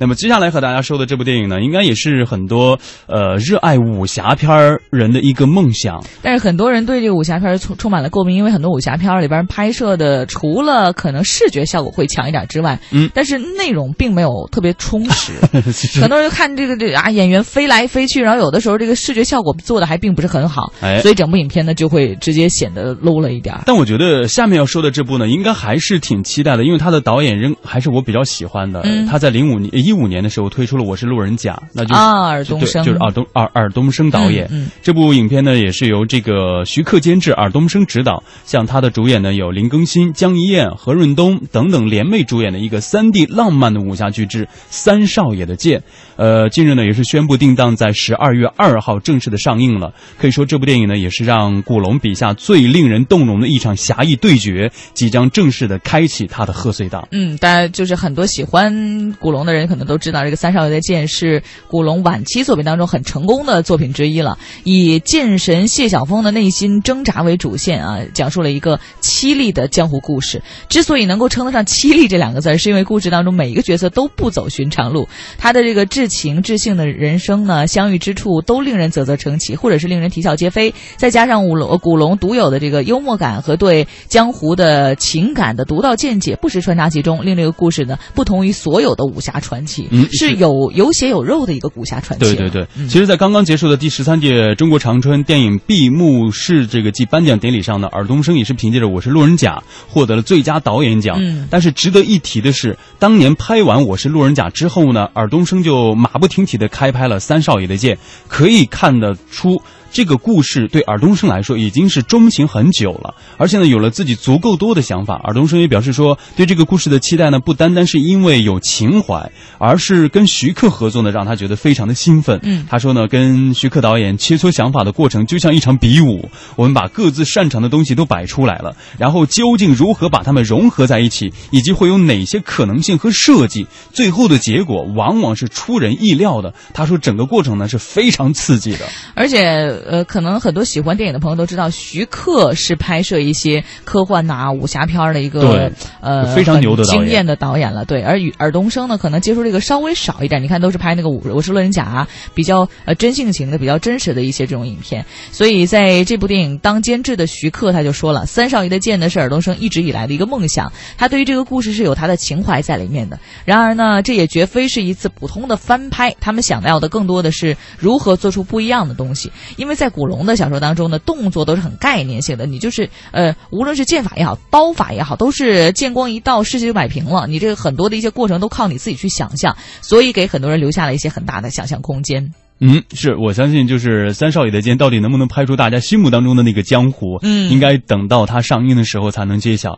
那么接下来和大家说的这部电影呢，应该也是很多呃热爱武侠片儿人的一个梦想。但是很多人对这个武侠片充充满了诟病，因为很多武侠片里边拍摄的除了可能视觉效果会强一点之外，嗯，但是内容并没有特别充实。很多人就看这个这啊演员飞来飞去，然后有的时候这个视觉效果做的还并不是很好，哎所以整部影片呢就会直接显得 low 了一点。但我觉得下面要说的这部呢，应该还是挺期待的，因为他的导演仍还是我比较喜欢的。嗯他在零五年一五年的时候推出了《我是路人甲》，那就是啊尔冬升就是尔冬尔尔冬升导演。嗯嗯这部影片呢，也是由这个徐克监制，尔冬升执导。像他的主演呢，有林更新、江一燕、何润东等等联袂主演的一个三 D 浪漫的武侠巨制《三少爷的剑》。呃，近日呢，也是宣布定档在十二月二号正式的上映了。可以说，这部电影呢，也是让古龙笔下最令人动容的一场侠义对决，即将正式的开启他的贺岁档。嗯，大家就是很多喜欢古龙的人可能我们都知道，这个《三少爷的剑》是古龙晚期作品当中很成功的作品之一了。以剑神谢晓峰的内心挣扎为主线啊，讲述了一个凄厉的江湖故事。之所以能够称得上凄厉这两个字，是因为故事当中每一个角色都不走寻常路，他的这个至情至性的人生呢，相遇之处都令人啧啧称奇，或者是令人啼笑皆非。再加上古龙古龙独有的这个幽默感和对江湖的情感的独到见解，不时穿插其中，令这个故事呢不同于所有的武侠传奇，嗯是有有血有肉的一个武侠传奇。对对对，嗯其实，在刚刚结束的第十三届中国长春电影闭幕式这个暨颁奖典礼上呢，尔冬升也是凭借着《我是路人甲》获得了最佳导演奖。嗯但是值得一提的是，当年拍完《我是路人甲》之后呢，尔冬升就马不停蹄的开拍了《三少爷的剑》，可以看得出。这个故事对尔冬升来说已经是钟情很久了，而且呢有了自己足够多的想法。尔冬升也表示说，对这个故事的期待呢，不单单是因为有情怀，而是跟徐克合作呢，让他觉得非常的兴奋。嗯他说呢，跟徐克导演切磋想法的过程就像一场比武，我们把各自擅长的东西都摆出来了，然后究竟如何把它们融合在一起，以及会有哪些可能性和设计，最后的结果往往是出人意料的。他说，整个过程呢是非常刺激的。而且呃，可能很多喜欢电影的朋友都知道，徐克是拍摄一些科幻呐、武侠片儿的一个呃非常牛的导演很惊艳的导演了。对，而与尔冬升呢，可能接触这个稍微少一点。你看，都是拍那个《我我是路人甲》啊，比较呃真性情的、比较真实的一些这种影片。所以在这部电影当监制的徐克他就说了，《三少爷的剑》呢是尔冬升一直以来的一个梦想，他对于这个故事是有他的情怀在里面的。然而呢，这也绝非是一次普通的翻拍，他们想要的更多的是如何做出不一样的东西。因为在古龙的小说当中呢，动作都是很概念性的，你就是呃，无论是剑法也好，刀法也好，都是剑光一到，世界就摆平了。你这个很多的一些过程都靠你自己去想象，所以给很多人留下了一些很大的想象空间。嗯，是我相信，就是三少爷的剑到底能不能拍出大家心目当中的那个江湖，嗯应该等到它上映的时候才能揭晓。